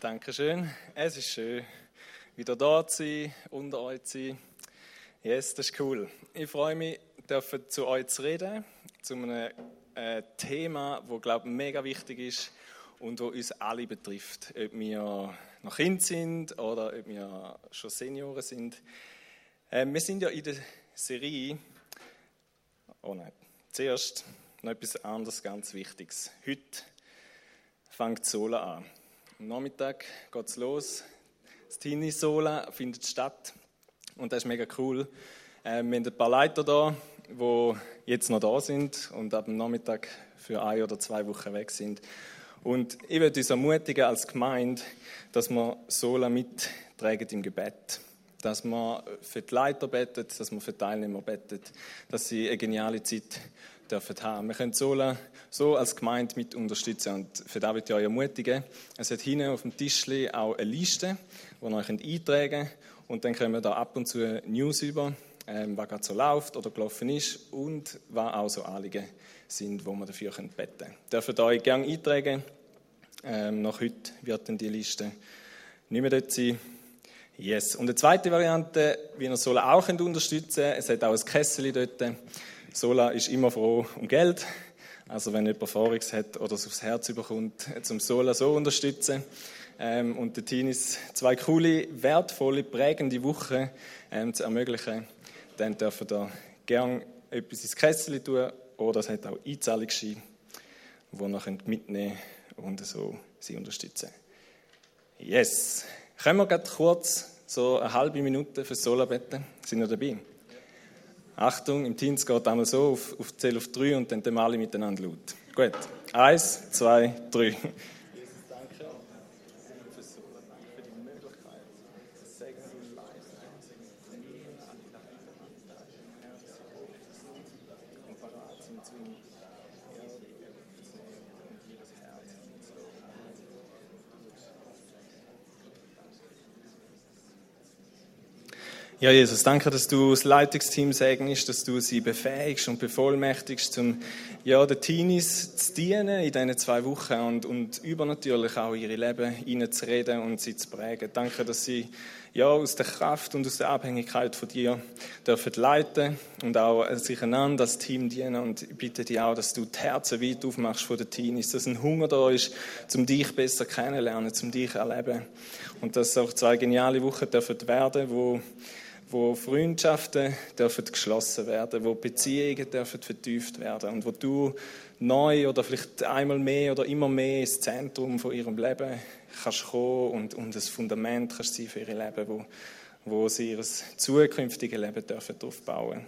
Dankeschön. Es ist schön, wieder da zu sein, unter euch zu sein. Yes, das ist cool. Ich freue mich, zu euch zu reden, zu einem äh, Thema, das, glaube ich, mega wichtig ist und wo uns alle betrifft. Ob wir noch Kind sind oder ob wir schon Senioren sind. Äh, wir sind ja in der Serie, oh nein, zuerst noch etwas anderes, ganz Wichtiges. Heute fängt Sola an. Am Nachmittag geht es los. Das Tini Sola findet statt und das ist mega cool. Äh, wir haben ein paar Leiter da, die jetzt noch da sind und ab dem Nachmittag für ein oder zwei Wochen weg sind. Und ich würde uns ermutigen als Gemeinde, dass wir Sola mittragen im Gebet. Dass wir für die Leiter betet, dass wir für die Teilnehmer betet, dass sie eine geniale Zeit dürfen haben. Wir können Sola so als Gemeinde mit unterstützen und für das möchte ich euch ermutigen. Es hat hinten auf dem Tisch auch eine Liste, die ihr euch eintragen könnt und dann können wir da ab und zu News über, ähm, was gerade so läuft oder gelaufen ist und was auch so Anliegen sind, wo wir dafür beten können. Ihr dürft euch gerne eintragen. Ähm, nach heute wird dann die Liste nicht mehr dort sein. Yes. Und die zweite Variante, wie ihr Sola auch unterstützen könnt, es hat auch ein Kessel dort. Sola ist immer froh um Geld. Also wenn jemand Vorix hat oder es aufs Herz überkommt, zum Sola so unterstützen. Ähm, und den Teenies zwei coole, wertvolle, prägende Wochen ähm, zu ermöglichen, dann dürfen da gerne etwas ins Kessel tun oder es hat auch Einzahlungsschein, die ihr mitnehmen könnt und so sie unterstützen. Yes. Können wir gerade kurz so eine halbe Minute für Sola beten? Sind wir dabei? Achtung, im Teams geht einmal so auf, auf Zähl auf drei und dann alle miteinander laut. Gut. Eins, zwei, drei. Ja, Jesus, danke, dass du das Leitungsteam segnest, dass du sie befähigst und bevollmächtigst, um ja, den Teenies zu dienen in diesen zwei Wochen und, und übernatürlich auch ihre Leben reinzureden und sie zu prägen. Danke, dass sie ja, aus der Kraft und aus der Abhängigkeit von dir dürfen leiten und auch sich einander als Team dienen. Und ich bitte dich auch, dass du die Herzen weit aufmachst von den Teenies, dass ein Hunger da ist, um dich besser kennenzulernen, um dich zu erleben. Und dass auch zwei geniale Wochen dürfen werden, wo wo Freundschaften dürfen geschlossen werden, wo Beziehungen dürfen vertieft werden und wo du neu oder vielleicht einmal mehr oder immer mehr ins Zentrum von ihrem Leben kannst kommen und, und das Fundament kannst sein für ihr Leben, wo, wo sie ihr zukünftiges Leben dürfen aufbauen.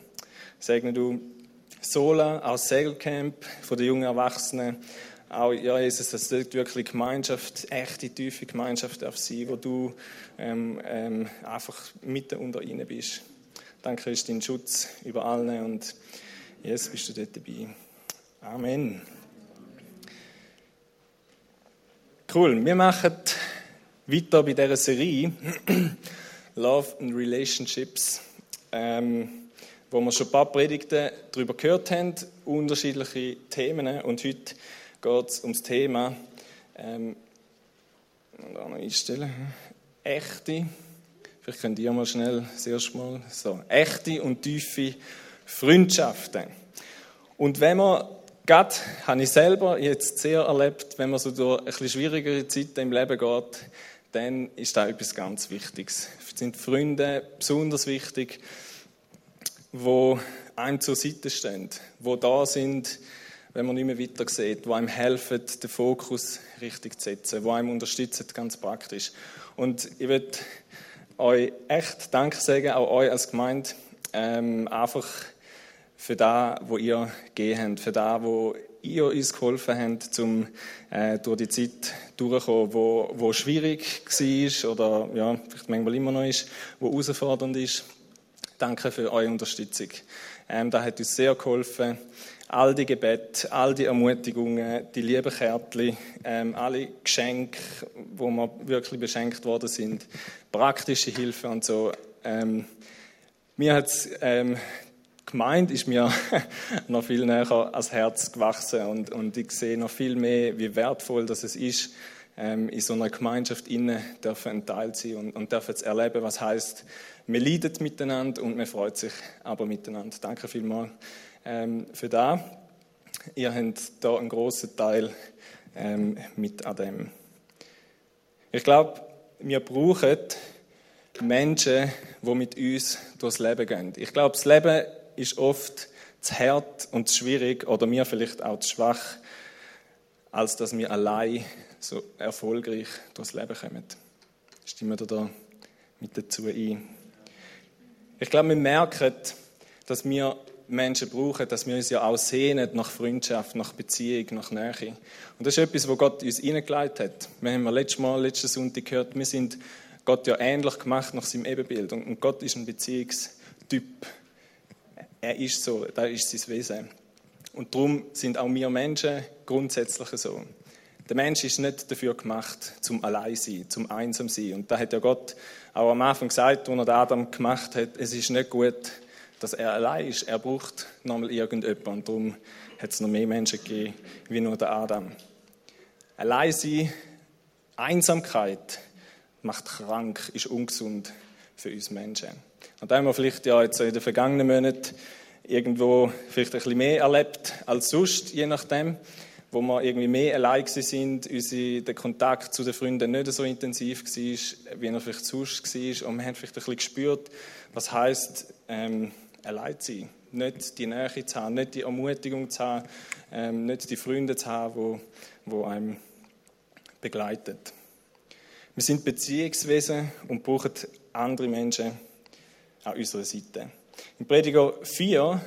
Segne du Sola, auch Segelcamp von den jungen Erwachsenen, auch, ja, Jesus, dass dort wirklich Gemeinschaft, echte, tiefe Gemeinschaft darf sein, wo du ähm, ähm, einfach mitten unter ihnen bist. Danke ist dein Schutz über alle und jetzt bist du dort dabei. Amen. Cool, wir machen weiter bei dieser Serie Love and Relationships, ähm, wo wir schon ein paar Predigten darüber gehört haben, unterschiedliche Themen und heute geht es um das Thema, ähm, einstellen, echte, vielleicht könnt ihr mal schnell das erste Mal, so, echte und tiefe Freundschaften. Und wenn man, gerade habe ich selber jetzt sehr erlebt, wenn man so durch ein bisschen schwierigere Zeiten im Leben geht, dann ist da etwas ganz Wichtiges. Es sind Freunde besonders wichtig, wo einem zur Seite stehen, wo da sind, wenn man nicht mehr weiter sieht, wo einem helfen, den Fokus richtig zu setzen, wo einem unterstützen, ganz praktisch. Und ich würde euch echt Danke sagen, auch euch als Gemeinde, ähm, einfach für das, wo ihr gegeben habt, für das, wo ihr uns geholfen habt, um äh, durch die Zeit durchzukommen, wo, wo schwierig war oder ja, vielleicht manchmal immer noch ist, wo herausfordernd ist. Danke für eure Unterstützung. Ähm, das hat uns sehr geholfen all die Gebete, all die Ermutigungen, die lieben Kärtchen, ähm, alle Geschenke, wo wir wirklich beschenkt worden sind, praktische Hilfe und so. Ähm, mir hat ähm, die Gemeinde ist mir noch viel näher ans Herz gewachsen und, und ich sehe noch viel mehr, wie wertvoll das es ist, ähm, in so einer Gemeinschaft innen dürfen ein Teil sein und, und dürfen erleben, was heißt, man leidet miteinander und man freut sich aber miteinander. Danke vielmals ähm, für das. Ihr habt da einen großen Teil ähm, mit an dem. Ich glaube, wir brauchen Menschen, die mit uns durchs Leben gehen. Ich glaube, das Leben ist oft zu hart und zu schwierig oder mir vielleicht auch zu schwach, als dass wir allein so erfolgreich durchs Leben kommen. Stimmen wir da mit dazu ein? Ich glaube, wir merken, dass wir Menschen brauchen, dass wir uns ja auch sehnen nach Freundschaft, nach Beziehung, nach Nähe. Und das ist etwas, was Gott uns hineingelegt hat. Wir haben letztes Mal, letzten Sonntag gehört, wir sind Gott ja ähnlich gemacht nach seinem Ebenbild. Und Gott ist ein Beziehungstyp. Er ist so, da ist sein Wesen. Und darum sind auch wir Menschen grundsätzlich so. Der Mensch ist nicht dafür gemacht, zum allein sein, zum einsam sein. Und da hat ja Gott auch am Anfang gesagt, als er Adam gemacht hat, es ist nicht gut, dass er allein ist. Er braucht nochmal irgendjemanden. Und darum hat es noch mehr Menschen gegeben, wie nur der Adam. Allein sein, Einsamkeit macht krank, ist ungesund für uns Menschen. Und da haben wir vielleicht ja jetzt in den vergangenen Monaten irgendwo vielleicht ein bisschen mehr erlebt als sonst, je nachdem, wo wir irgendwie mehr allein sind, unser, der Kontakt zu den Freunden nicht so intensiv war, wie er vielleicht sonst war. Und wir haben vielleicht ein bisschen gespürt, was heisst, ähm, allein zu sein. Nicht die Nähe zu haben, nicht die Ermutigung zu haben, ähm, nicht die Freunde zu haben, die, die einem begleiten. Wir sind Beziehungswesen und brauchen andere Menschen an unserer Seite. Im Prediger 4,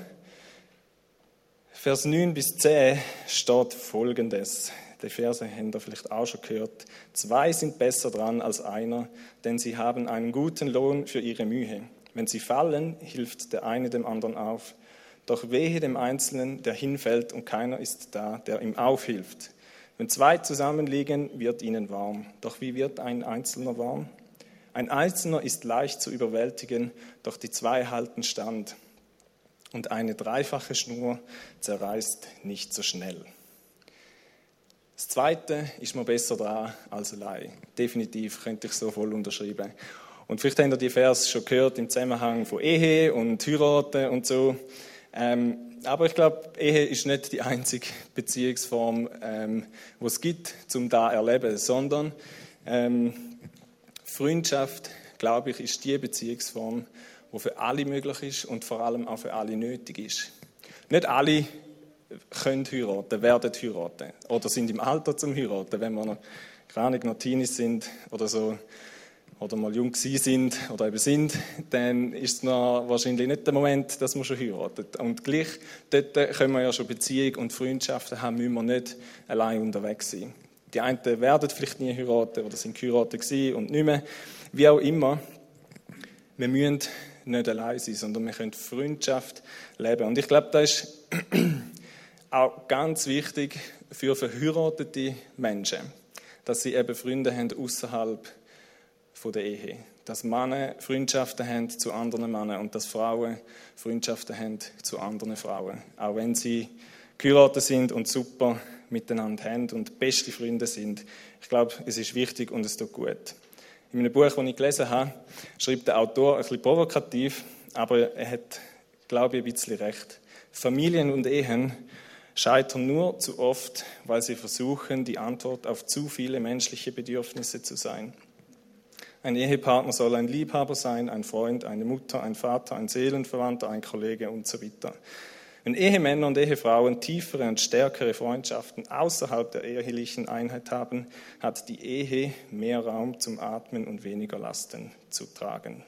Vers 9 bis 10 steht folgendes. Die Verse haben ihr vielleicht auch schon gehört. Zwei sind besser dran als einer, denn sie haben einen guten Lohn für ihre Mühe. Wenn sie fallen, hilft der eine dem anderen auf. Doch wehe dem Einzelnen, der hinfällt und keiner ist da, der ihm aufhilft. Wenn zwei zusammenliegen, wird ihnen warm. Doch wie wird ein Einzelner warm? Ein Einzelner ist leicht zu überwältigen, doch die zwei halten stand. Und eine dreifache Schnur zerreißt nicht so schnell. Das Zweite ist mir besser dran als allein. Definitiv könnte ich so voll unterschreiben. Und vielleicht habt ihr die Vers schon gehört im Zusammenhang von Ehe und Heiraten und so. Ähm, aber ich glaube, Ehe ist nicht die einzige Beziehungsform, ähm, die es gibt, zum da erleben, sondern ähm, Freundschaft, glaube ich, ist die Beziehungsform, die für alle möglich ist und vor allem auch für alle nötig ist. Nicht alle können heiraten, werden heiraten oder sind im Alter zum heiraten, wenn wir noch, keine noch Teenies sind oder so oder mal jung sind oder eben sind, dann ist es wahrscheinlich nicht der Moment, dass man schon heiratet. Und gleich, dort können wir ja schon Beziehung und Freundschaften haben, müssen wir nicht allein unterwegs sein. Die einen werden vielleicht nie heiraten oder sind geheiratet und nicht mehr. Wie auch immer, wir müssen nicht allein sein, sondern wir können Freundschaft leben. Und ich glaube, das ist auch ganz wichtig für verheiratete Menschen, dass sie eben Freunde haben außerhalb der Ehe. Dass Männer Freundschaften haben zu anderen Männern und dass Frauen Freundschaften haben zu anderen Frauen. Auch wenn sie geheiratet sind und super miteinander haben und beste Freunde sind. Ich glaube, es ist wichtig und es tut gut. In einem Buch, das ich gelesen habe, schreibt der Autor ein bisschen provokativ, aber er hat, glaube ich, ein bisschen recht. Familien und Ehen scheitern nur zu oft, weil sie versuchen, die Antwort auf zu viele menschliche Bedürfnisse zu sein. Ein Ehepartner soll ein Liebhaber sein, ein Freund, eine Mutter, ein Vater, ein Seelenverwandter, ein Kollege und so weiter. Wenn Ehemänner und Ehefrauen tiefere und stärkere Freundschaften außerhalb der ehelichen Einheit haben, hat die Ehe mehr Raum zum Atmen und weniger Lasten zu tragen.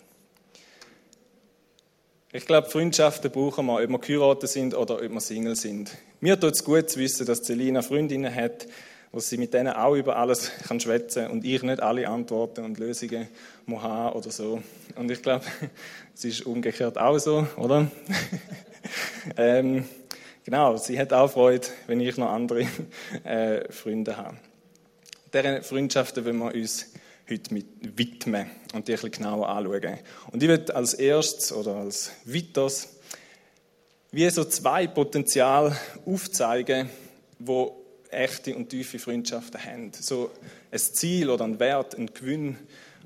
Ich glaube, Freundschaften brauchen wir, ob wir geheiratet sind oder ob wir Single sind. Mir tut es gut zu wissen, dass Celina Freundinnen hat, wo sie mit denen auch über alles kann schwätzen und ich nicht alle Antworten und Lösungen muss haben oder so. Und ich glaube, es ist umgekehrt auch so, oder? ähm, genau, sie hat auch Freude, wenn ich noch andere äh, Freunde habe. Deren Freundschaften wollen wir uns heute mit widmen und die ein bisschen genauer anschauen. Und ich würde als erstes oder als Vitos wie so zwei Potenzial aufzeigen, wo echte und tiefe Freundschaften haben. So ein Ziel oder ein Wert, ein Gewinn,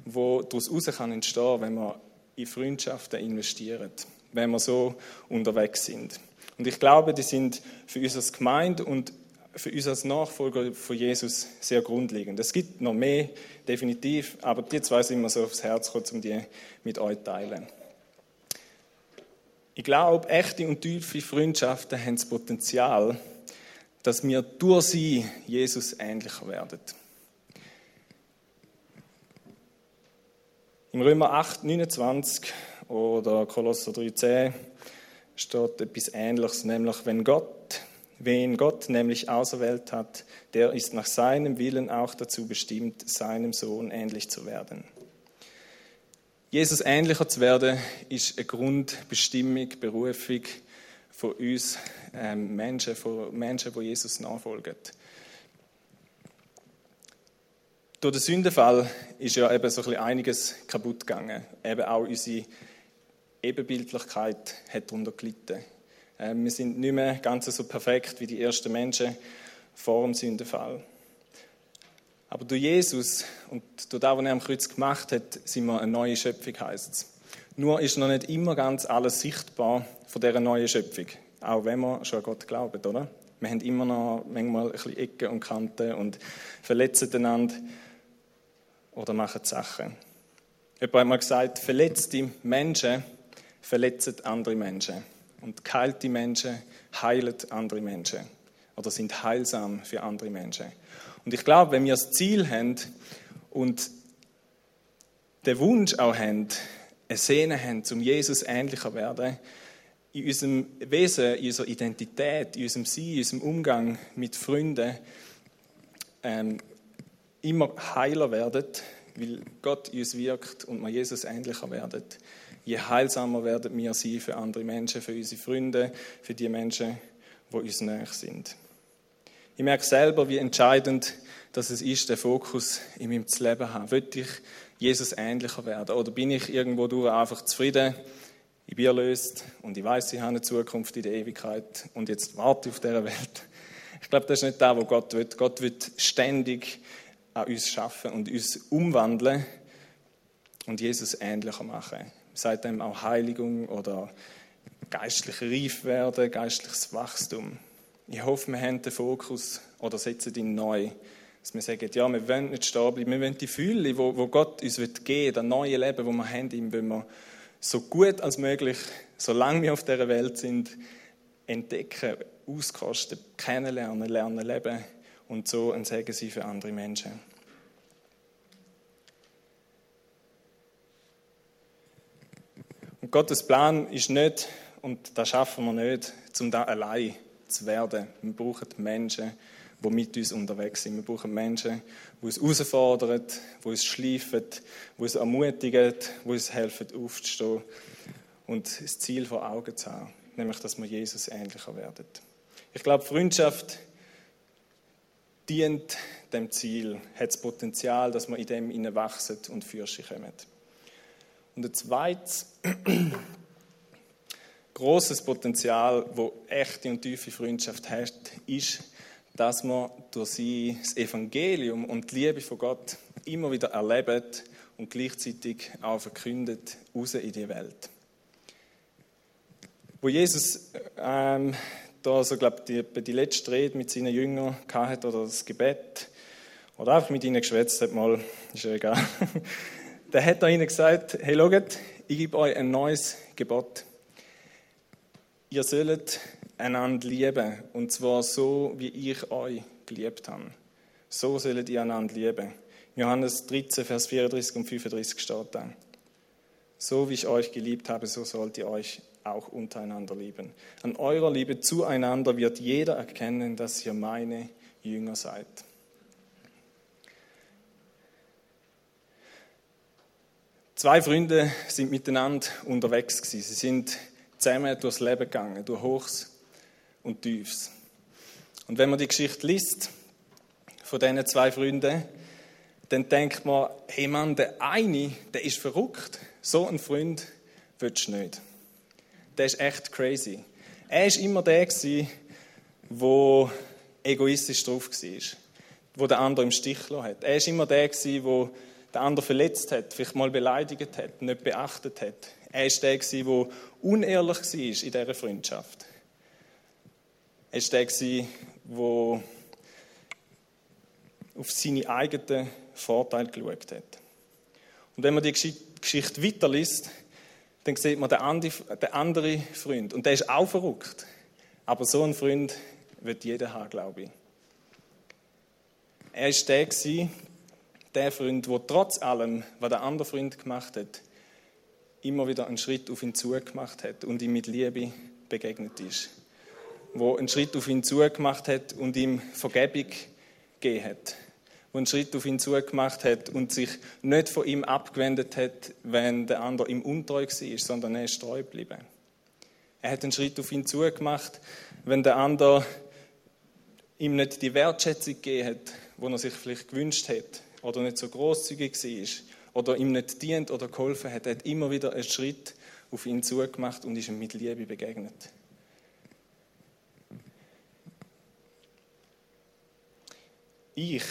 wo daraus kann entstehen, wenn man in Freundschaften investiert, wenn wir so unterwegs sind. Und ich glaube, die sind für uns als Gemeinde und für uns als Nachfolger von Jesus sehr grundlegend. Es gibt noch mehr, definitiv, aber die zwei sind mir so aufs Herz gekommen, um die mit euch zu teilen. Ich glaube, echte und tiefe Freundschaften haben das Potenzial, dass wir durch sie Jesus ähnlicher werden. Im Römer 8, 29 oder Kolosser 3,10 steht etwas Ähnliches, nämlich wenn Gott, wen Gott nämlich auserwählt hat, der ist nach seinem Willen auch dazu bestimmt, seinem Sohn ähnlich zu werden. Jesus ähnlicher zu werden, ist eine Grundbestimmung, Berufung von uns ähm, Menschen, von Menschen, die Jesus nachfolgen. Durch den Sündenfall ist ja eben so ein bisschen einiges kaputt gegangen. Eben auch unsere Ebenbildlichkeit hat darunter gelitten. Ähm, wir sind nicht mehr ganz so perfekt wie die ersten Menschen vor dem Sündenfall. Aber durch Jesus und durch das, was er am Kreuz gemacht hat, sind wir eine neue Schöpfung, heisst es. Nur ist noch nicht immer ganz alles sichtbar von dieser neuen Schöpfung. Auch wenn wir schon an Gott glauben, oder? Wir haben immer noch manchmal ein bisschen Ecken und Kanten und verletzen einander oder machen Sachen. Jemand hat mal gesagt, verletzte Menschen verletzen andere Menschen. Und geheilte Menschen heilen andere Menschen. Oder sind heilsam für andere Menschen. Und ich glaube, wenn wir das Ziel haben und den Wunsch auch haben, eine Sehne haben, zum Jesus ähnlicher zu werden, in unserem Wesen, in unserer Identität, in unserem Sein, in unserem Umgang mit Freunden ähm, immer heiler werden, weil Gott in uns wirkt und wir Jesus ähnlicher werden, je heilsamer werden wir sein für andere Menschen, für unsere Freunde, für die Menschen, die uns näher sind. Ich merke selber, wie entscheidend dass es ist, den Fokus in meinem Leben zu haben. Will ich Jesus ähnlicher werden? Oder bin ich irgendwo durch einfach zufrieden? Ich bin erlöst und ich weiß, ich habe eine Zukunft in der Ewigkeit und jetzt warte ich auf dieser Welt. Ich glaube, das ist nicht das, was Gott will. Gott will ständig an uns schaffen und uns umwandeln und Jesus ähnlicher machen. Seitdem auch Heiligung oder geistliche Reif werden, geistliches Wachstum. Ich hoffe, wir haben den Fokus oder setzen ihn neu. Dass wir sagen, ja, wir wollen nicht stehen bleiben, wir wollen die Fülle, wo Gott uns geben will, das neue Leben, das wir haben, ihm wollen wir so gut als möglich, solange wir auf dieser Welt sind, entdecken, auskosten, kennenlernen, lernen, leben und so ein Segen sein für andere Menschen. Und Gottes Plan ist nicht, und das schaffen wir nicht, um da allein zu werden. Wir brauchen Menschen, die mit uns unterwegs sind. Wir brauchen Menschen, die uns herausfordern, die uns schleifen, die uns ermutigen, die uns helfen, aufzustehen und das Ziel vor Augen zu haben, nämlich, dass wir Jesus ähnlicher werden. Ich glaube, Freundschaft dient dem Ziel, hat das Potenzial, dass wir in dem wachsen und für sich kommen. Und ein zweites großes Potenzial, wo echte und tiefe Freundschaft hat, ist, dass man durch sie das Evangelium und die Liebe von Gott immer wieder erlebt und gleichzeitig auch verkündet raus in die Welt. Wo Jesus ähm, da so, glaube die, die letzte Rede mit seinen Jüngern hatte oder das Gebet oder einfach mit ihnen geschwätzt hat, mal, ist ja egal. da hat er ihnen gesagt: Hey, schaut, ich gebe euch ein neues Gebot. Ihr sollt einander lieben. Und zwar so, wie ich euch geliebt habe. So sollt ihr einander lieben. Johannes 13, Vers 34 und 35 steht da. So wie ich euch geliebt habe, so sollt ihr euch auch untereinander lieben. An eurer Liebe zueinander wird jeder erkennen, dass ihr meine Jünger seid. Zwei Freunde sind miteinander unterwegs gewesen. Sie sind zusammen durchs Leben gegangen, durch Hochs und Tiefs. Und wenn man die Geschichte liest von diesen zwei Freunden, dann denkt man, hey Mann, der eine, der ist verrückt. So ein Freund willst du nicht. Der ist echt crazy. Er war immer der, der egoistisch drauf war, der den anderen im Stich gelassen hat. Er war immer der, der den anderen verletzt hat, vielleicht mal beleidigt hat, nicht beachtet hat. Er war der, der unehrlich war in dieser Freundschaft. Er war der, der auf seine eigenen Vorteile geschaut hat. Und wenn man die Geschichte weiterliest, dann sieht man den anderen Freund. Und der ist auch verrückt. Aber so einen Freund wird jeder haben, glaube ich. Er war der, der Freund, der trotz allem, was der andere Freund gemacht hat, immer wieder einen Schritt auf ihn zugemacht hat und ihm mit Liebe begegnet ist. Wo einen Schritt auf ihn zugemacht hat und ihm Vergebung gegeben hat der einen Schritt auf ihn zugemacht hat und sich nicht von ihm abgewendet hat, wenn der andere ihm untreu war, sondern er ist treu geblieben. Er hat einen Schritt auf ihn zugemacht, wenn der andere ihm nicht die Wertschätzung gegeben hat, die er sich vielleicht gewünscht hat oder nicht so großzügig war oder ihm nicht dient oder geholfen hat. Er hat immer wieder einen Schritt auf ihn zugemacht und ist ihm mit Liebe begegnet. Ich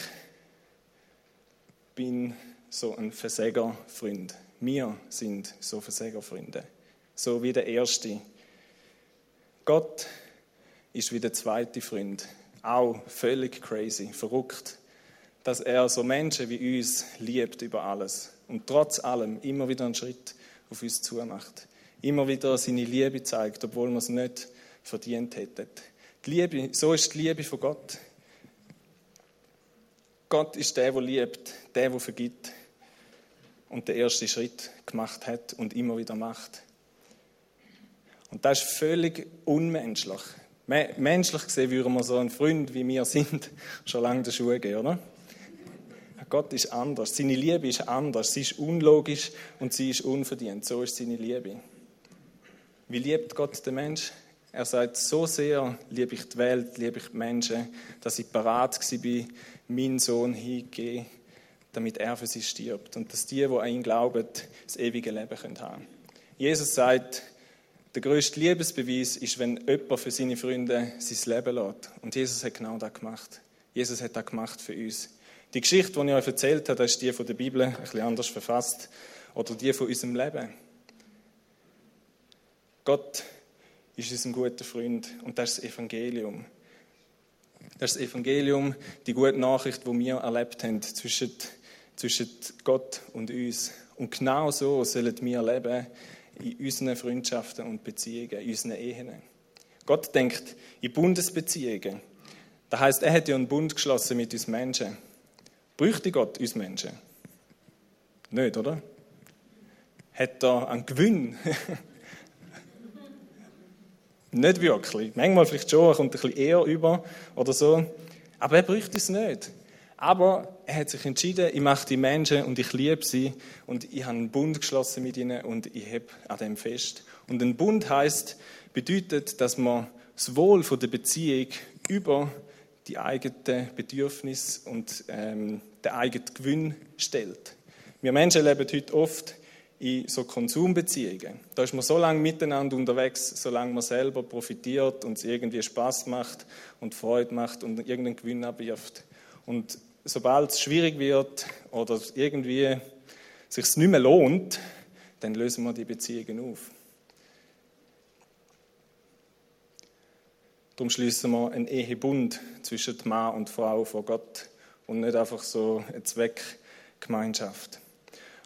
bin so ein Versägerfreund. Wir sind so Versägerfreunde. So wie der erste. Gott ist wie der zweite Freund. Auch völlig crazy, verrückt, dass er so Menschen wie uns liebt über alles und trotz allem immer wieder einen Schritt auf uns zumacht. Immer wieder seine Liebe zeigt, obwohl wir es nicht verdient hätten. Die Liebe, so ist die Liebe von Gott. Gott ist der, der liebt, der, der vergibt und den ersten Schritt gemacht hat und immer wieder macht. Und das ist völlig unmenschlich. Menschlich gesehen würden wir so einen Freund, wie wir sind, schon lange der Schuhe gehen, oder? Gott ist anders. Seine Liebe ist anders. Sie ist unlogisch und sie ist unverdient. So ist seine Liebe. Wie liebt Gott den Mensch? Er sagt, so sehr liebe ich die Welt, liebe ich die Menschen, dass ich parat war, meinen Sohn hingeben, damit er für sie stirbt und dass die, die an ihn glauben, das ewige Leben haben können. Jesus sagt, der größte Liebesbeweis ist, wenn jemand für seine Freunde sein Leben lässt. Und Jesus hat genau das gemacht. Jesus hat das gemacht für uns. Die Geschichte, die ich euch erzählt habe, ist die von der Bibel, ein bisschen anders verfasst, oder die von unserem Leben. Gott ist unser guter Freund und das ist das Evangelium. Das ist das Evangelium, die gute Nachricht, die wir erlebt haben zwischen, zwischen Gott und uns. Und genau so sollen wir leben in unseren Freundschaften und Beziehungen, in unseren Ehen. Gott denkt in Bundesbeziehungen. Das heißt, er hat ja einen Bund geschlossen mit uns Menschen. Bräuchte Gott uns Menschen? Nicht, oder? Hat er einen Gewinn nicht wirklich. Manchmal vielleicht schon, er kommt ein bisschen eher über oder so. Aber er bräuchte es nicht. Aber er hat sich entschieden, ich mache die Menschen und ich liebe sie und ich habe einen Bund geschlossen mit ihnen und ich habe an dem fest. Und ein Bund heißt, bedeutet, dass man das Wohl der Beziehung über die eigenen Bedürfnisse und ähm, den eigenen Gewinn stellt. Wir Menschen leben heute oft in so Konsumbeziehungen. Da ist man so lange miteinander unterwegs, solange man selber profitiert und es irgendwie Spaß macht und Freude macht und irgendeinen Gewinn abwirft. Und sobald es schwierig wird oder irgendwie sich nicht mehr lohnt, dann lösen wir die Beziehungen auf. Darum schließen wir einen Ehebund zwischen Mann und Frau vor Gott und nicht einfach so eine Zweckgemeinschaft.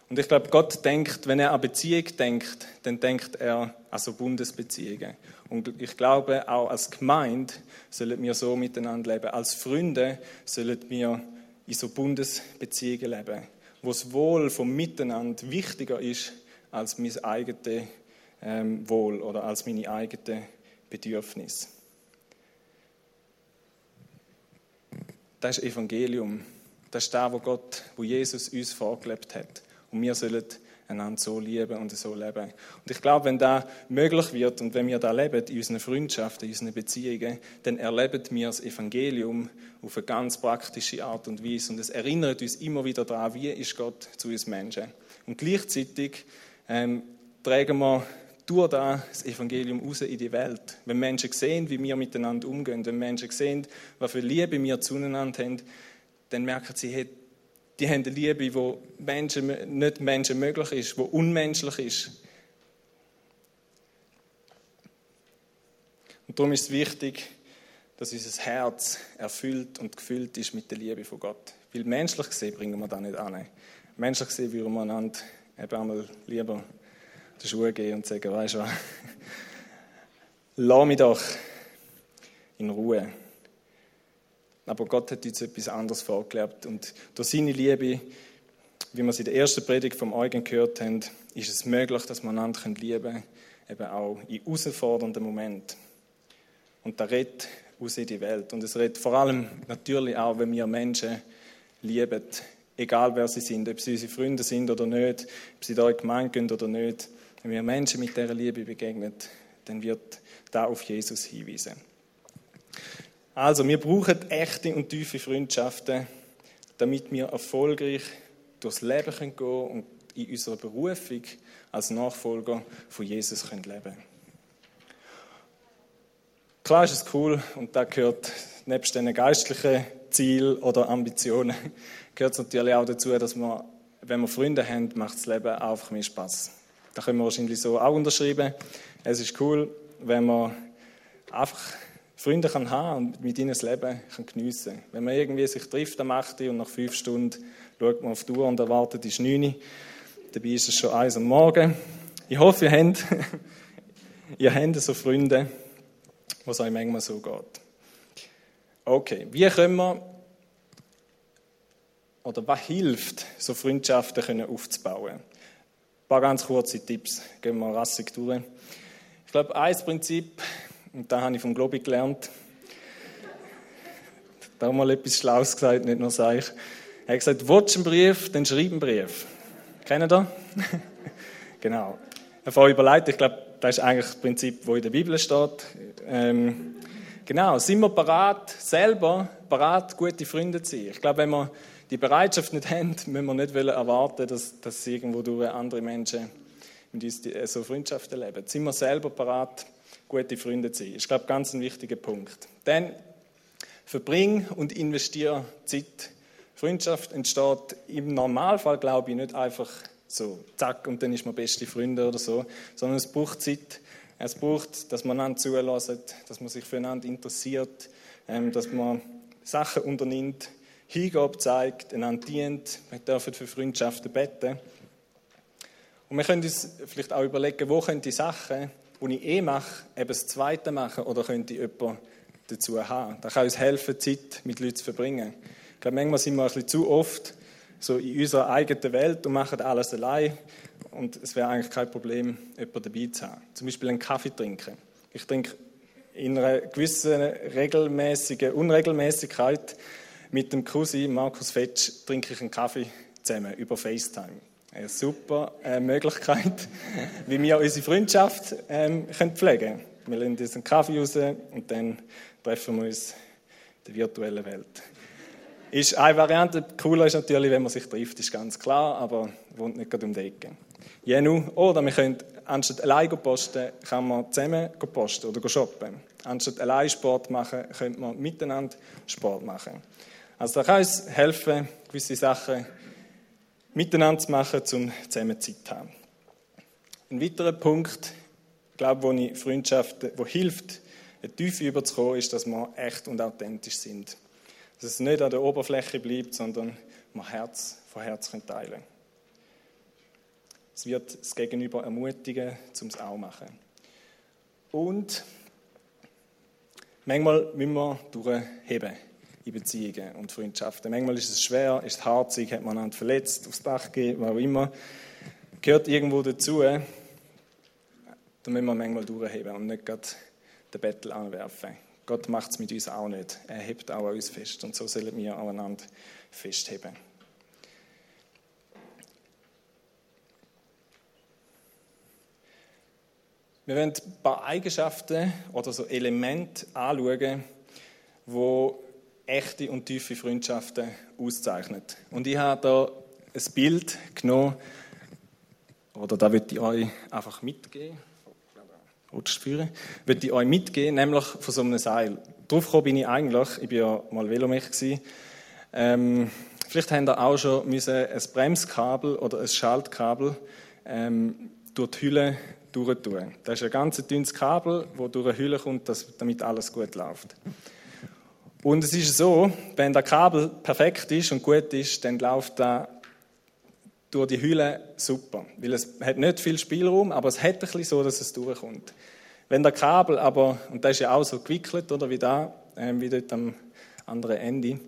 Und ich glaube, Gott denkt, wenn er an Beziehung denkt, dann denkt er an so Bundesbeziehungen. Und ich glaube, auch als Gemeinde sollen wir so miteinander leben. Als Freunde sollen wir in so Bundesbeziehungen leben, wo das Wohl vom Miteinander wichtiger ist als mein eigenes ähm, Wohl oder als meine eigenen Bedürfnisse. Das ist Evangelium. Das ist das, wo Gott, wo Jesus uns vorgelebt hat. Und wir sollen einander so lieben und so leben. Und ich glaube, wenn das möglich wird und wenn wir da leben, in unseren Freundschaften, in unseren Beziehungen, dann erleben wir das Evangelium auf eine ganz praktische Art und Weise. Und es erinnert uns immer wieder daran, wie ist Gott zu uns Menschen. Und gleichzeitig ähm, tragen wir durch das Evangelium raus in die Welt. Wenn Menschen sehen, wie wir miteinander umgehen, wenn Menschen sehen, was für Liebe wir zueinander haben, dann merken sie, hey, die haben eine Liebe, die Menschen, nicht Menschen möglich ist, die unmenschlich ist. Und darum ist es wichtig, dass unser Herz erfüllt und gefüllt ist mit der Liebe von Gott. Weil menschlich gesehen bringen wir das nicht an. Menschlich gesehen würden wir einander eben einmal lieber die Schuhe geben und sagen, weißt du was, lass mich doch in Ruhe. Aber Gott hat uns etwas anderes vorgelebt. Und durch seine Liebe, wie wir es in der ersten Predigt vom Eugen gehört haben, ist es möglich, dass wir einander lieben können, eben auch in herausfordernden Momenten. Und da redet aus in die Welt. Und es redet vor allem natürlich auch, wenn wir Menschen lieben, egal wer sie sind, ob sie unsere Freunde sind oder nicht, ob sie da in die Gemeinde gehen oder nicht. Wenn wir Menschen mit dieser Liebe begegnen, dann wird da auf Jesus hinweisen. Also, wir brauchen echte und tiefe Freundschaften, damit wir erfolgreich durchs Leben gehen können und in unserer Berufung als Nachfolger von Jesus leben können. Klar ist es cool und da gehört nebst den geistlichen Zielen oder Ambitionen gehört es natürlich auch dazu, dass man, wenn wir Freunde haben, macht das Leben einfach mehr Spaß. Da können wir wahrscheinlich so auch unterschreiben. Es ist cool, wenn man einfach Freunde kann haben und mit ihnen das Leben kann geniessen kann. Wenn man irgendwie sich trifft am 8. und nach fünf Stunden schaut man auf die Uhr und erwartet die 9. Dabei ist es schon eins am Morgen. Ich hoffe, ihr habt, ihr habt so Freunde, was euch manchmal so geht. Okay, wie können wir oder was hilft, so Freundschaften können aufzubauen? Ein paar ganz kurze Tipps, gehen wir rassig durch. Ich glaube, ein Prinzip und da habe ich vom Globi gelernt. Da mal etwas Schlaues gesagt, nicht nur sage ich. Er hat gesagt, du einen Brief, dann schreib einen Brief. Kennen ihr? genau. Vorhin überlegt, ich glaube, das ist eigentlich das Prinzip, das in der Bibel steht. Ähm, genau, sind wir bereit, selber bereit, gute Freunde zu sein? Ich glaube, wenn wir die Bereitschaft nicht haben, müssen wir nicht erwarten, dass, dass irgendwo durch andere Menschen mit uns so Freundschaften leben. Sind wir selber bereit, gute Freunde zu sein. Ist, glaube ganz ein wichtiger Punkt. Dann verbring und investiere Zeit. Freundschaft entsteht im Normalfall, glaube ich, nicht einfach so, zack, und dann ist man beste Freunde oder so, sondern es braucht Zeit. Es braucht, dass man einander zulässt, dass man sich füreinander interessiert, ähm, dass man Sachen unternimmt, Hingabe zeigt, einander dient. Wir dürfen für Freundschaften beten. Und wir können uns vielleicht auch überlegen, wo können die Sachen, die ich eh mache, eben das Zweite machen oder könnte ich jemanden dazu haben. Das kann uns helfen, Zeit mit Leuten zu verbringen. Ich glaube, manchmal sind wir ein bisschen zu oft so in unserer eigenen Welt und machen alles allein. Und es wäre eigentlich kein Problem, jemanden dabei zu haben. Zum Beispiel einen Kaffee trinken. Ich trinke in einer gewissen regelmäßigen Unregelmäßigkeit mit dem Cousin Markus Fetsch trinke ich einen Kaffee zusammen über FaceTime eine super äh, Möglichkeit, wie wir unsere Freundschaft ähm, können pflegen können. Wir lassen uns einen Kaffee raus und dann treffen wir uns in der virtuellen Welt. Ist eine Variante, cooler ist natürlich, wenn man sich trifft, ist ganz klar, aber wohnt nicht gerade um die Ecke. Jenu, oder wir können, anstatt allein posten, kann man zusammen posten oder shoppen. Anstatt allein Sport machen, könnte man miteinander Sport machen. Also da kann uns helfen, gewisse Sachen miteinander zu machen, um zusammen Zeit zu haben. Ein weiterer Punkt, glaube wo ich Freundschaften, wo hilft, eine Tiefe überzukommen, ist, dass wir echt und authentisch sind. Dass es nicht an der Oberfläche bleibt, sondern wir Herz von Herz teilen können. Es wird das Gegenüber ermutigen, um es auch zu machen. Und manchmal müssen wir durchheben in Beziehungen und Freundschaften. Manchmal ist es schwer, ist harzig, hat man einander verletzt, aufs Dach gegeben, was auch immer. Gehört irgendwo dazu. Da müssen wir manchmal durchheben und nicht gerade den Bettel anwerfen. Gott macht es mit uns auch nicht. Er hebt auch an uns fest und so sollen wir aneinander festheben. Wir werden ein paar Eigenschaften oder so Elemente anschauen, die echte und tiefe Freundschaften auszeichnet. Und ich habe da ein Bild genommen, oder da würde ich euch einfach mitgeben. spüren, würde ich euch mitgeben, nämlich von so einem Seil. Darauf bin ich eigentlich, ich war ja mal Velomech ähm, vielleicht habt ihr auch schon ein Bremskabel oder ein Schaltkabel ähm, durch die Hülle durchtun. Das ist ein ganz dünnes Kabel, das durch eine Hülle kommt, damit alles gut läuft. Und es ist so, wenn der Kabel perfekt ist und gut ist, dann läuft da durch die Hülle super. Weil es hat nicht viel Spielraum, aber es hat ein bisschen so, dass es durchkommt. Wenn der Kabel aber, und das ist ja auch so gewickelt, oder wie da, äh, wie dort am anderen Ende,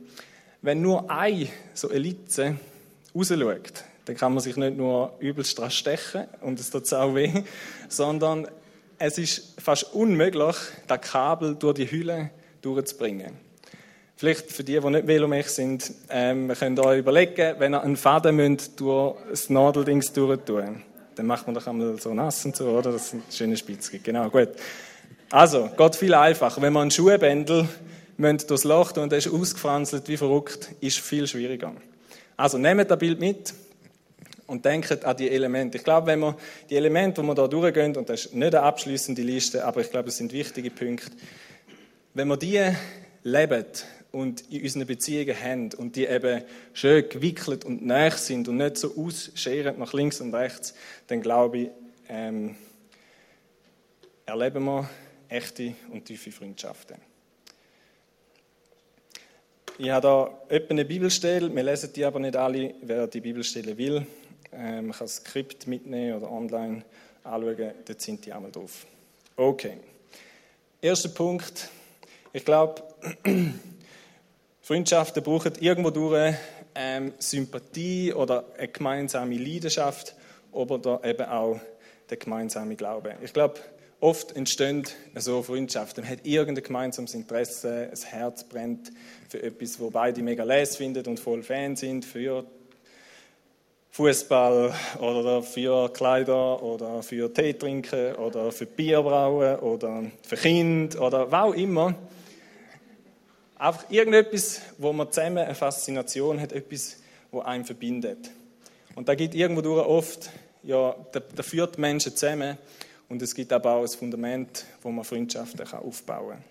wenn nur ein so eine Litze rausschaut, dann kann man sich nicht nur übelst dran stechen und es tut auch weh, sondern es ist fast unmöglich, das Kabel durch die Hülle durchzubringen. Vielleicht für die, die nicht Velomech sind, ähm, könnt ihr euch überlegen, wenn ihr einen Faden müsst, durch das Nadeldings durchtun dann macht man doch einmal so nass und so, oder? Das sind schöne Spitzen. Genau, gut. Also, geht viel einfacher. Wenn man einen Schuhbändel durchs Loch tun und der ist ausgefranselt wie verrückt, ist viel schwieriger. Also, nehmt das Bild mit und denkt an die Elemente. Ich glaube, wenn wir die Elemente, die wir da durchgehen, und das ist nicht eine abschließende Liste, aber ich glaube, es sind wichtige Punkte, wenn wir die leben, und in unseren Beziehungen haben und die eben schön gewickelt und nah sind und nicht so ausscheren nach links und rechts, dann glaube ich, ähm, erleben wir echte und tiefe Freundschaften. Ich habe etwa eine Bibelstelle, wir lesen die aber nicht alle. Wer die Bibelstelle will, ähm, kann das Skript mitnehmen oder online anschauen, dort sind die einmal drauf. Okay. Erster Punkt. Ich glaube, Freundschaften brauchen irgendwo durch ähm, Sympathie oder eine gemeinsame Leidenschaft oder eben auch der gemeinsame Glaube. Ich glaube, oft entstehen so Freundschaften. Man hat irgendein gemeinsames Interesse, das Herz brennt für etwas, wo beide mega les finden und voll Fan sind für Fußball oder für Kleider oder für Tee trinken oder für Bier brauen oder für Kind oder was auch immer. Einfach irgendetwas, wo man zusammen eine Faszination hat, etwas, wo einen verbindet. Und da gibt irgendwo durch oft, ja, da, da führt Menschen zusammen und es gibt aber auch ein Fundament, wo man Freundschaften kann aufbauen kann.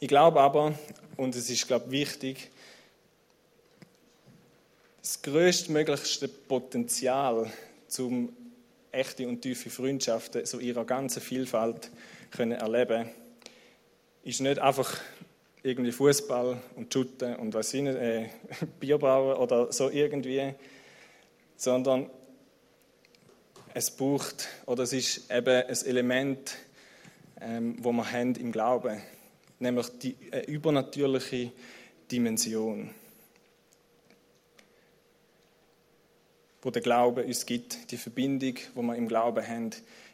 Ich glaube aber, und es ist, glaube ich, wichtig, das größtmöglichste Potenzial zum echte und tiefe Freundschaften so ihrer ganzen Vielfalt können erleben, ist nicht einfach irgendwie Fußball und Shooten und was äh, Bier brauen oder so irgendwie, sondern es braucht oder es ist eben ein Element, ähm, wo wir haben im Glauben, nämlich die eine übernatürliche Dimension, wo der Glaube uns gibt, die Verbindung, wo wir im Glauben haben.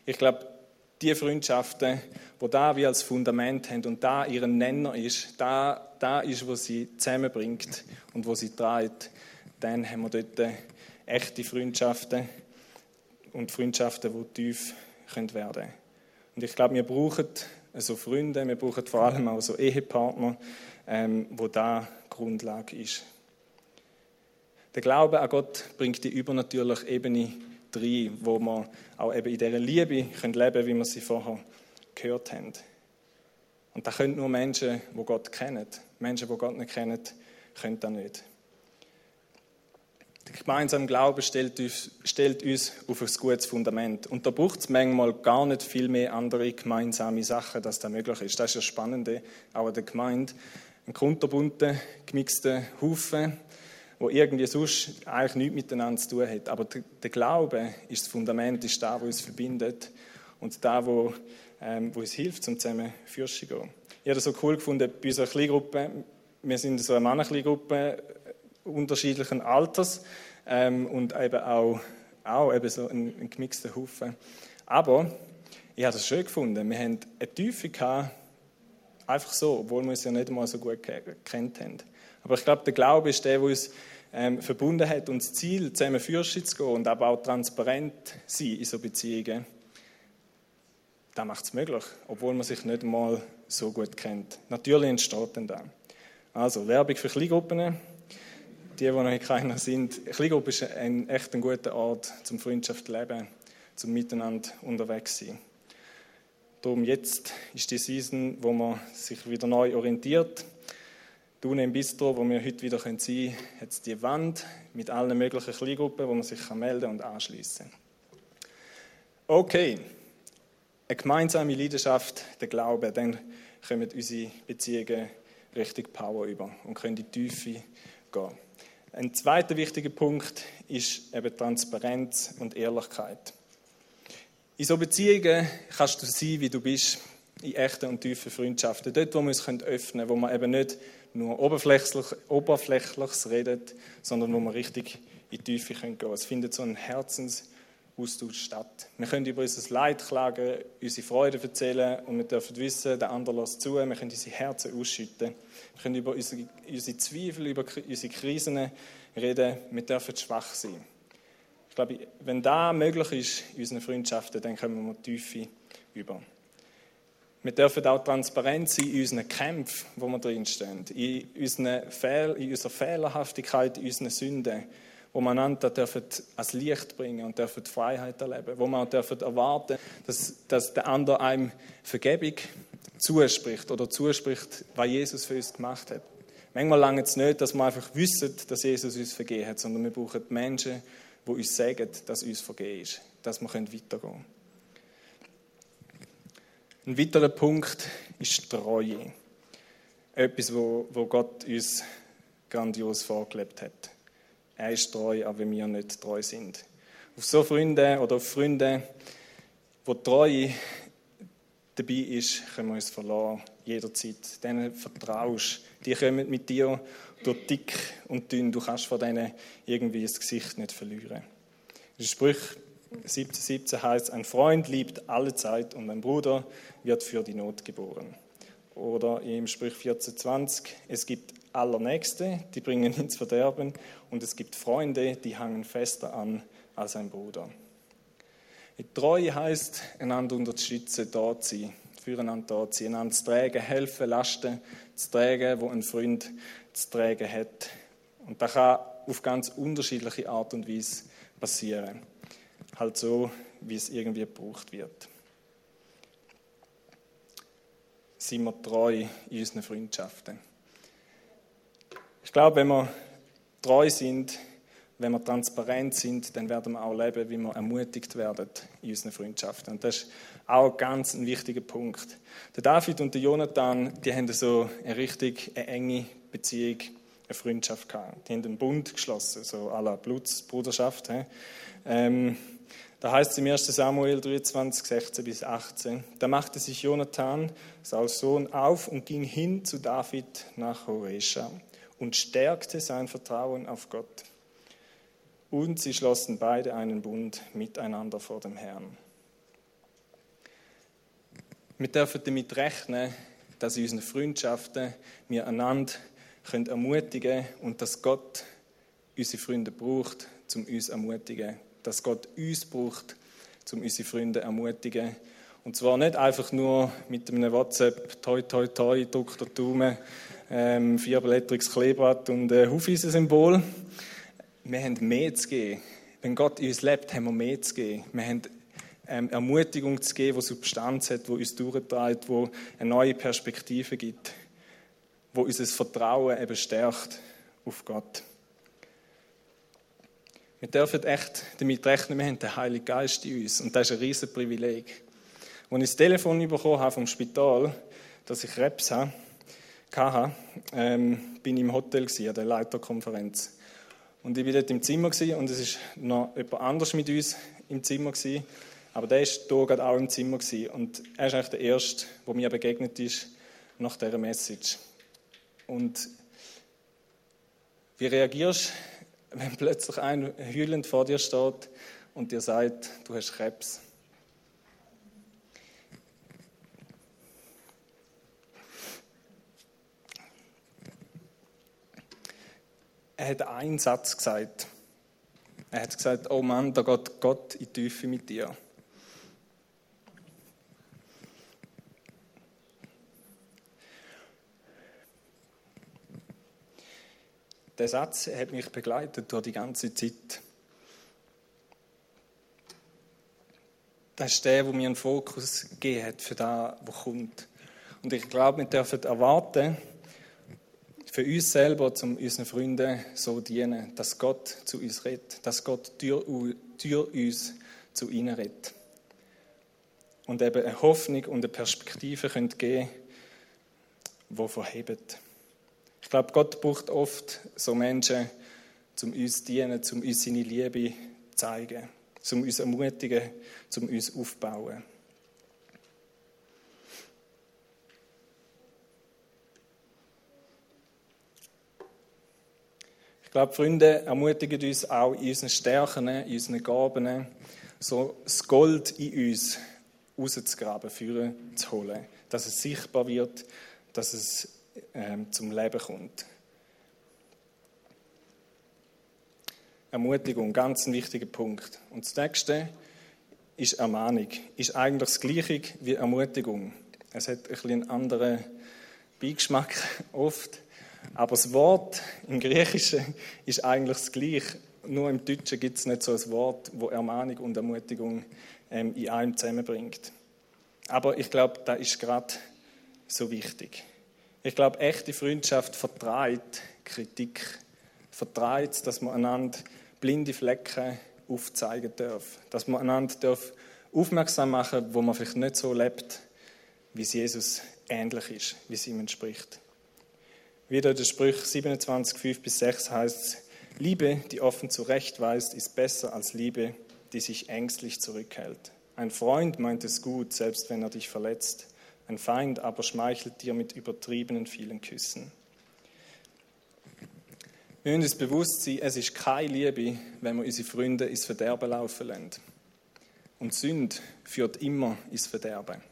Ich glaube, die Freundschaften, wo da wie als Fundament haben und da ihren Nenner ist, da, da ist, wo sie zusammenbringt und wo sie trägt, dann haben wir dort echte Freundschaften und Freundschaften, die tief können werden Und ich glaube, wir brauchen so Freunde, wir brauchen vor allem auch so Ehepartner, ähm, wo da Grundlage ist. Der Glaube an Gott bringt die übernatürliche Ebene rein, wo wir auch eben in dieser Liebe leben können, wie wir sie vorher gehört haben. Und das können nur Menschen, die Gott kennen. Menschen, die Gott nicht kennen, können das nicht. Der gemeinsame Glaube stellt uns, stellt uns auf ein gutes Fundament. Und da braucht es manchmal gar nicht viel mehr andere gemeinsame Sachen, dass das möglich ist. Das ist das Spannende auch an der Gemeinde. Ein kunterbunter, gemixter Haufen wo irgendwie sonst eigentlich nichts miteinander zu tun hat. Aber der Glaube ist das Fundament, ist da, wo uns verbindet und da, wo, ähm, uns hilft, zum zusammen Fürst zu gehen. Ich habe das so cool gefunden bei unserer Kleingruppe. Wir sind so eine Männerkleingruppe äh, unterschiedlichen Alters ähm, und eben auch, auch eben so ein, ein gemixter Haufen. Aber ich habe das schön gefunden. Wir haben eine Tiefe gehabt, einfach so, obwohl wir uns ja nicht einmal so gut kennt haben. Aber ich glaube, der Glaube ist der, der uns ähm, verbunden hat und das Ziel, zusammen Fürst zu gehen und aber auch transparent sein in so Beziehungen. Das macht es möglich, obwohl man sich nicht mal so gut kennt. Natürlich entsteht dann da. Also, Werbung für Kleingruppen. Die, die noch keiner sind. Kleingruppe ist ein, echt ein guter Ort zum Freundschaft leben, zum Miteinander unterwegs sein. Darum jetzt ist die Season, wo man sich wieder neu orientiert. Du im Bistro, wo wir heute wieder sein können, hat die Wand mit allen möglichen Kleingruppen, wo man sich melden und anschließen kann. Okay, eine gemeinsame Leidenschaft, der Glaube, dann kommen unsere Beziehungen richtig Power über und können in die Tiefe gehen. Ein zweiter wichtiger Punkt ist eben Transparenz und Ehrlichkeit. In so Beziehungen kannst du sein, wie du bist, in echten und tiefen Freundschaften. Dort, wo wir uns öffnen können, wo man eben nicht nur oberflächlich, Oberflächliches redet, sondern wo man richtig in die Tiefe gehen können. Es findet so ein Herzensaustausch statt. Wir können über unser Leid klagen, unsere Freude erzählen und wir dürfen wissen, der andere lässt zu. Wir können unsere Herzen ausschütten. Wir können über unsere, unsere Zweifel, über unsere Krisen reden. Wir dürfen schwach sein glaube, wenn das möglich ist in unseren Freundschaften, dann kommen wir Tiefe über. Wir dürfen auch transparent sein in unseren Kämpfen, wo wir drinstehen, in, unseren Fehl, in unserer Fehlerhaftigkeit, in unseren Sünden, wo wir einander dürfen als Licht bringen und dürfen Freiheit erleben, wo wir auch dürfen erwarten, dass, dass der andere einem Vergebung zuspricht oder zuspricht, was Jesus für uns gemacht hat. Manchmal lange es nicht, dass wir einfach wissen, dass Jesus uns vergeben hat, sondern wir brauchen Menschen, die uns sagen, dass uns vergeben ist, dass wir weitergehen können. Ein weiterer Punkt ist Treue. Etwas, wo, wo Gott uns grandios vorgelebt hat. Er ist treu, aber wir nicht treu sind. Auf so Freunde oder auf Freunde, wo treu dabei ist, können wir uns verlassen, jederzeit. Denen vertraust. Die kommen mit dir durch dick und dünn. Du kannst von denen irgendwie das Gesicht nicht verlieren. In Sprüch 17, 17 heißt, ein Freund liebt alle Zeit und ein Bruder wird für die Not geboren. Oder im Sprüch 14, 20, es gibt Allernächste, die bringen ins Verderben und es gibt Freunde, die hangen fester an als ein Bruder. Treue heißt, einander unterstützen, da zu sein, füreinander da zu sein, einander zu tragen, helfen, Lasten zu tragen, wo ein Freund zu tragen hat. Und das kann auf ganz unterschiedliche Art und Weise passieren. Halt so, wie es irgendwie gebraucht wird. Sind wir treu in unseren Freundschaften? Ich glaube, wenn wir treu sind, wenn wir transparent sind, dann werden wir auch leben, wie wir ermutigt werden in unseren Freundschaften. Und das ist auch ganz ein wichtiger Punkt. Der David und der Jonathan, die haben so eine richtig eine enge Beziehung, eine Freundschaft gehabt. Die haben einen Bund geschlossen, so à la Blutsbruderschaft. Ähm, da heißt es im 1. Samuel 23, 16 bis 18, da machte sich Jonathan, Sauls Sohn, auf und ging hin zu David nach Horesha und stärkte sein Vertrauen auf Gott. Und sie schlossen beide einen Bund miteinander vor dem Herrn. Wir dürfen damit rechnen, dass in unseren Freundschaften wir einander ermutigen können und dass Gott unsere Freunde braucht, um uns zu ermutigen. Dass Gott uns braucht, um unsere Freunde zu ermutigen. Und zwar nicht einfach nur mit einem WhatsApp, toi, toi, toi, Dr. Daumen, ähm, vierblättriges Kleeblatt und ein Hufeisensymbol, wir haben mehr zu geben. Wenn Gott in uns lebt, haben wir mehr zu geben. Wir haben ähm, Ermutigung zu geben, die Substanz hat, die uns durchtreibt, die eine neue Perspektive gibt, wo unser Vertrauen eben stärkt auf Gott. Wir dürfen echt damit rechnen, wir haben den Heiligen Geist in uns und das ist ein riesiges Privileg. Als ich das Telefon bekommen habe vom Spital, dass ich Krebs hatte, ähm, bin ich im Hotel an der Leiterkonferenz. Und ich war dort im Zimmer und es war noch jemand anders mit uns im Zimmer. Aber der war hier auch im Zimmer. Und er ist eigentlich der Erste, der mir begegnet ist nach dieser Message. Und wie reagierst du, wenn plötzlich ein heulend vor dir steht und dir sagt, du hast Krebs? er hat einen Satz gesagt. Er hat gesagt, oh Mann, da geht Gott in die Tiefe mit dir. Der Satz hat mich begleitet durch die ganze Zeit. das ist der, der mir einen Fokus gegeben hat für das, was kommt. Und ich glaube, wir dürfen erwarten, für uns selber, um unseren Freunden so dienen, dass Gott zu uns redet, dass Gott durch, durch uns zu ihnen redet. Und eben eine Hoffnung und eine Perspektive geben können, die verhebt. Ich glaube, Gott braucht oft so Menschen, um uns zu dienen, um uns seine Liebe zu zeigen, um uns zu ermutigen, um uns aufzubauen. Ich glaube, Freunde ermutigen uns auch in unseren Stärken, in unseren Gaben, so das Gold in uns rauszugraben, führen zu holen, dass es sichtbar wird, dass es ähm, zum Leben kommt. Ermutigung, ganz ein wichtiger Punkt. Und das nächste ist Ermahnung. Ist eigentlich das Gleiche wie Ermutigung. Es hat ein bisschen einen anderen Beigeschmack oft. Aber das Wort im Griechischen ist eigentlich das Gleiche. Nur im Deutschen gibt es nicht so ein Wort, wo Ermahnung und Ermutigung ähm, in einem zusammenbringt. Aber ich glaube, das ist gerade so wichtig. Ich glaube, echte Freundschaft vertreibt Kritik, vertreibt, dass man einander blinde Flecken aufzeigen darf, dass man einander darf aufmerksam machen, wo man vielleicht nicht so lebt, wie es Jesus ähnlich ist, wie es ihm entspricht. Wieder der Sprüch 27, 5 bis 6 heißt Liebe, die offen zurechtweist, ist besser als Liebe, die sich ängstlich zurückhält. Ein Freund meint es gut, selbst wenn er dich verletzt. Ein Feind aber schmeichelt dir mit übertriebenen vielen Küssen. Wir müssen uns bewusst sein, es ist keine Liebe, wenn wir unsere Freunde ins Verderben laufen lassen. Und Sünde führt immer ins Verderben.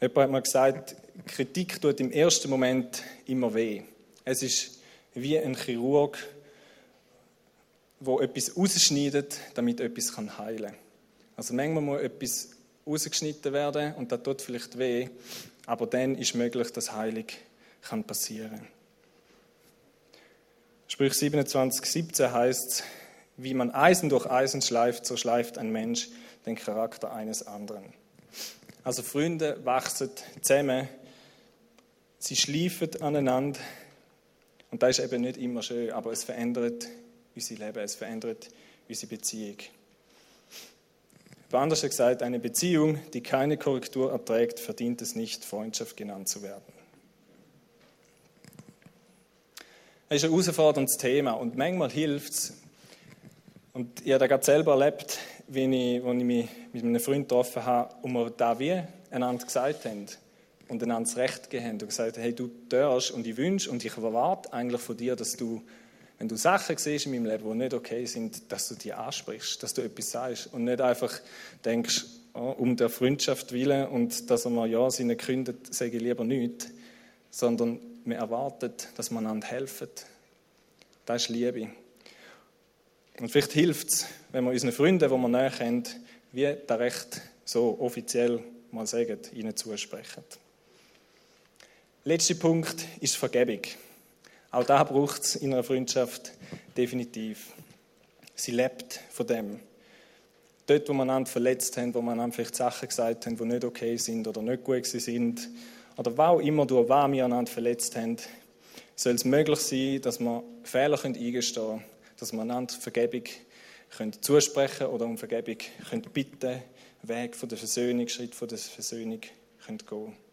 Jemand hat mal gesagt, Kritik tut im ersten Moment immer weh. Es ist wie ein Chirurg, der etwas ausschneidet, damit etwas heilen kann. Also manchmal muss etwas rausgeschnitten werden und das tut vielleicht weh, aber dann ist möglich, dass Heilung kann passieren kann. Sprüch 27, 17 heißt wie man Eisen durch Eisen schleift, so schleift ein Mensch den Charakter eines anderen. Also Freunde wachsen zusammen, sie schleifen aneinander und das ist eben nicht immer schön, aber es verändert unser Leben, es verändert unsere Beziehung. Anders gesagt, eine Beziehung, die keine Korrektur erträgt, verdient es nicht, Freundschaft genannt zu werden. Es ist ein herausforderndes Thema und manchmal hilft es, und ich habe das selber erlebt, wenn ich, als ich mich mit einem Freund getroffen habe und wir da wie einander gesagt haben und einander das Recht gegeben haben und gesagt haben, hey, du darfst und ich wünsche und ich erwarte eigentlich von dir, dass du wenn du Sachen siehst in meinem Leben, die nicht okay sind, dass du die ansprichst, dass du etwas sagst und nicht einfach denkst, oh, um der Freundschaft willen und dass er mal ja seine kündet, sage ich lieber nichts, sondern man erwartet, dass man einander helfen. Das ist Liebe. Und vielleicht hilft es, wenn wir unseren Freunden, die wir näher kennen, wie das Recht so offiziell mal sagen, ihnen zusprechen. Letzter Punkt ist Vergebung. Auch da braucht es in einer Freundschaft definitiv. Sie lebt von dem. Dort, wo man einander verletzt haben, wo man einander vielleicht Sachen gesagt haben, die nicht okay sind oder nicht gut sind, oder was immer durch was wir einander verletzt haben, soll es möglich sein, dass wir Fehler eingestehen können, dass wir einander Vergebung können zusprechen oder um Vergebung können bitten, Weg von der Versöhnung, Schritt von der Versöhnung können gehen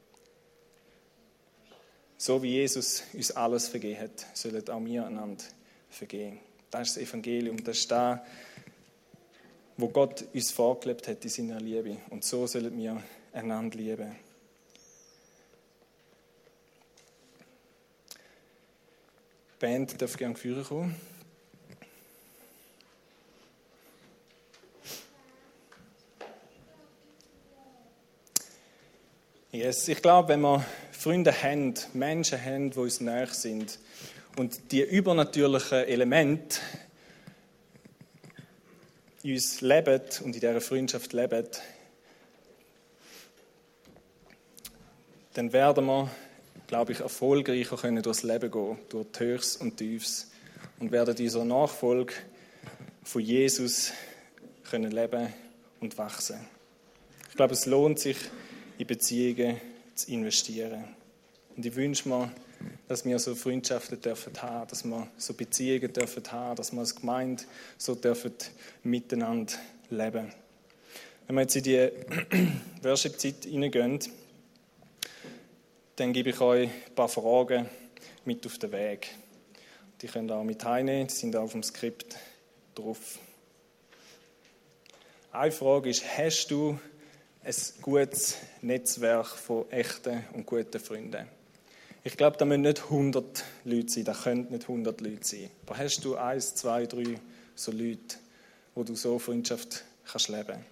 so wie Jesus uns alles vergeben hat, sollen auch wir einander vergeben. Das ist das Evangelium, das ist das, wo Gott uns vorgelebt hat in seiner Liebe. Und so sollen wir einander lieben. Die Band darf gerne führen kommen. Yes, ich glaube, wenn wir Freunde haben, Menschen haben, die uns näher sind und die übernatürlichen Elemente in uns leben und in dieser Freundschaft leben, dann werden wir, glaube ich, erfolgreicher können durchs Leben gehen, durch die Höchst und Tiefs und werden dieser Nachfolge von Jesus können leben und wachsen. Ich glaube, es lohnt sich, in Beziehungen zu investieren. Und ich wünsche mir, dass wir so Freundschaften dürfen haben, dass wir so Beziehungen dürfen haben, dass wir als Gemeinde so dürfen miteinander leben. Wenn wir jetzt in die Worship-Zeit hineingehen, dann gebe ich euch ein paar Fragen mit auf den Weg. Die könnt ihr auch mit heimnehmen, die sind auch auf dem Skript drauf. Eine Frage ist, hast du ein gutes Netzwerk von echten und guten Freunden? Ich glaube, da müssen nicht 100 Leute sein, da können nicht 100 Leute sein. Aber hast du eins, zwei, drei so Leute, wo du so Freundschaft kannst leben?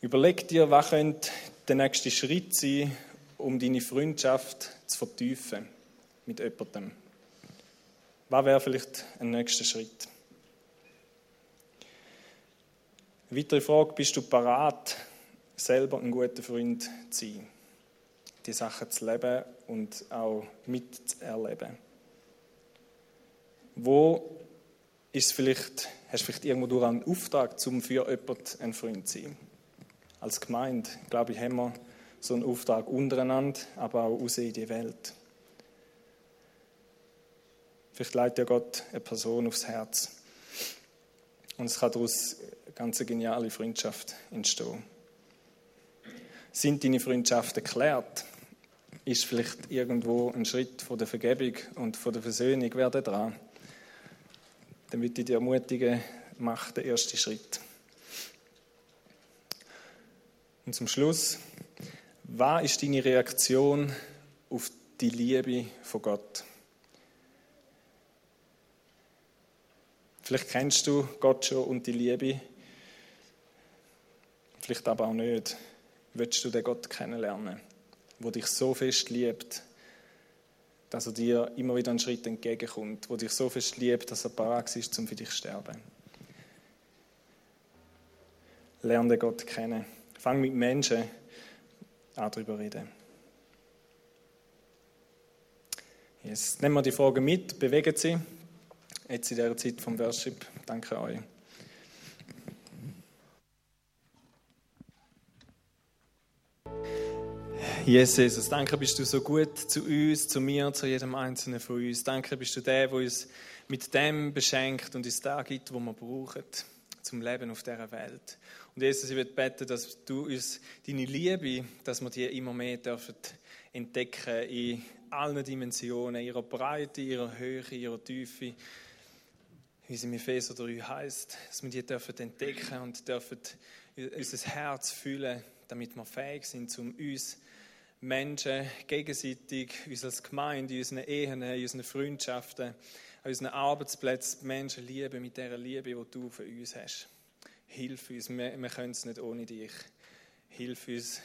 Überleg dir, was könnte der nächste Schritt sein, um deine Freundschaft zu vertiefen mit jemandem. Was wäre vielleicht ein nächster Schritt? Eine weitere Frage, bist du parat, selber ein guter Freund zu sein? Die Sachen zu leben und auch mitzuerleben. Wo ist vielleicht, hast du vielleicht irgendwo durch einen Auftrag, um für jemanden ein Freund zu sein? Als Gemeinde, glaube ich, haben wir so einen Auftrag untereinander, aber auch raus in die Welt. Vielleicht leitet ja Gott eine Person aufs Herz. Und es kann daraus ganz geniale Freundschaft entstehen. Sind deine Freundschaften geklärt? Ist vielleicht irgendwo ein Schritt von der Vergebung und von der Versöhnung wäre dran? Dann würde ich dich ermutigen, mach den ersten Schritt. Und zum Schluss, was ist deine Reaktion auf die Liebe von Gott? Vielleicht kennst du Gott schon und die Liebe, vielleicht aber auch nicht. Willst du den Gott kennenlernen, wo dich so fest liebt, dass er dir immer wieder einen Schritt entgegenkommt, wo dich so fest liebt, dass er parat ist, um für dich zu sterben. Lerne den Gott kennen. Fang mit Menschen an, darüber reden. Jetzt nehmen wir die Frage mit, bewegen Sie jetzt in dieser Zeit vom Worship. Danke euch. Jesus, danke bist du so gut zu uns, zu mir, zu jedem Einzelnen von uns. Danke bist du der, der uns mit dem beschenkt und uns da gibt, wo wir brauchen, zum Leben auf dieser Welt. Und Jesus, ich würde beten, dass du uns deine Liebe, dass wir die immer mehr dürfen entdecken in allen Dimensionen, ihrer Breite, ihrer Höhe, ihrer Tiefe, wie es im Epheser 3 heißt, dass wir die dürfen entdecken und dürfen unser Herz fühlen, damit wir fähig sind, um uns Menschen gegenseitig, uns als Gemeinde, in unseren Ehen, in unseren Freundschaften, an unseren Arbeitsplätzen Menschen lieben mit der Liebe, die du für uns hast. Hilf uns, wir, wir können es nicht ohne dich. Hilf uns,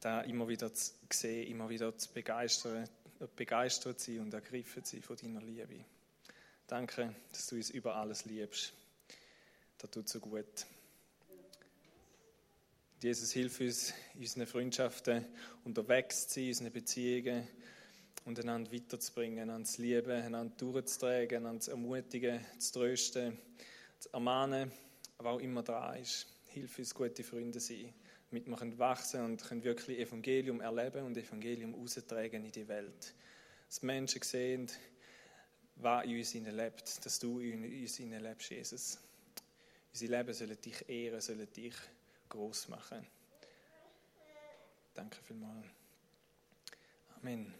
da immer wieder zu sehen, immer wieder zu begeistern, begeistert sein und ergriffen sein von deiner Liebe. Danke, dass du uns über alles liebst. Das tut so gut. Jesus, hilf uns, in unseren Freundschaften unterwegs zu sein, in unseren Beziehungen und einander weiterzubringen, einander zu lieben, einander durchzutragen, einander zu ermutigen, zu trösten, zu ermahnen, aber auch immer dran ist. Hilf uns, gute Freunde zu sein, damit wir wachsen und können wirklich Evangelium erleben und Evangelium austragen in die Welt. Dass Menschen sehen, was in uns lebt, dass du in uns lebst, Jesus. Unser Leben soll dich ehren, soll dich groß machen. Danke vielmals. Amen.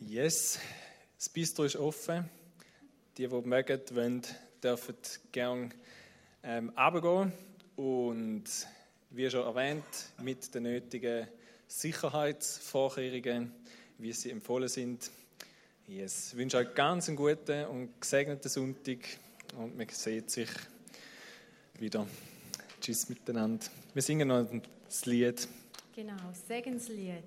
Yes, das Bistro ist offen. Die, die mögen, wollen, dürfen gerne ähm. Und wie schon erwähnt, mit den nötigen Sicherheitsvorkehrungen, wie sie empfohlen sind, Yes. Ich wünsche euch ganz einen guten und gesegneten Sonntag und man sieht sich wieder. Tschüss miteinander. Wir singen noch das Lied. Genau, Segenslied.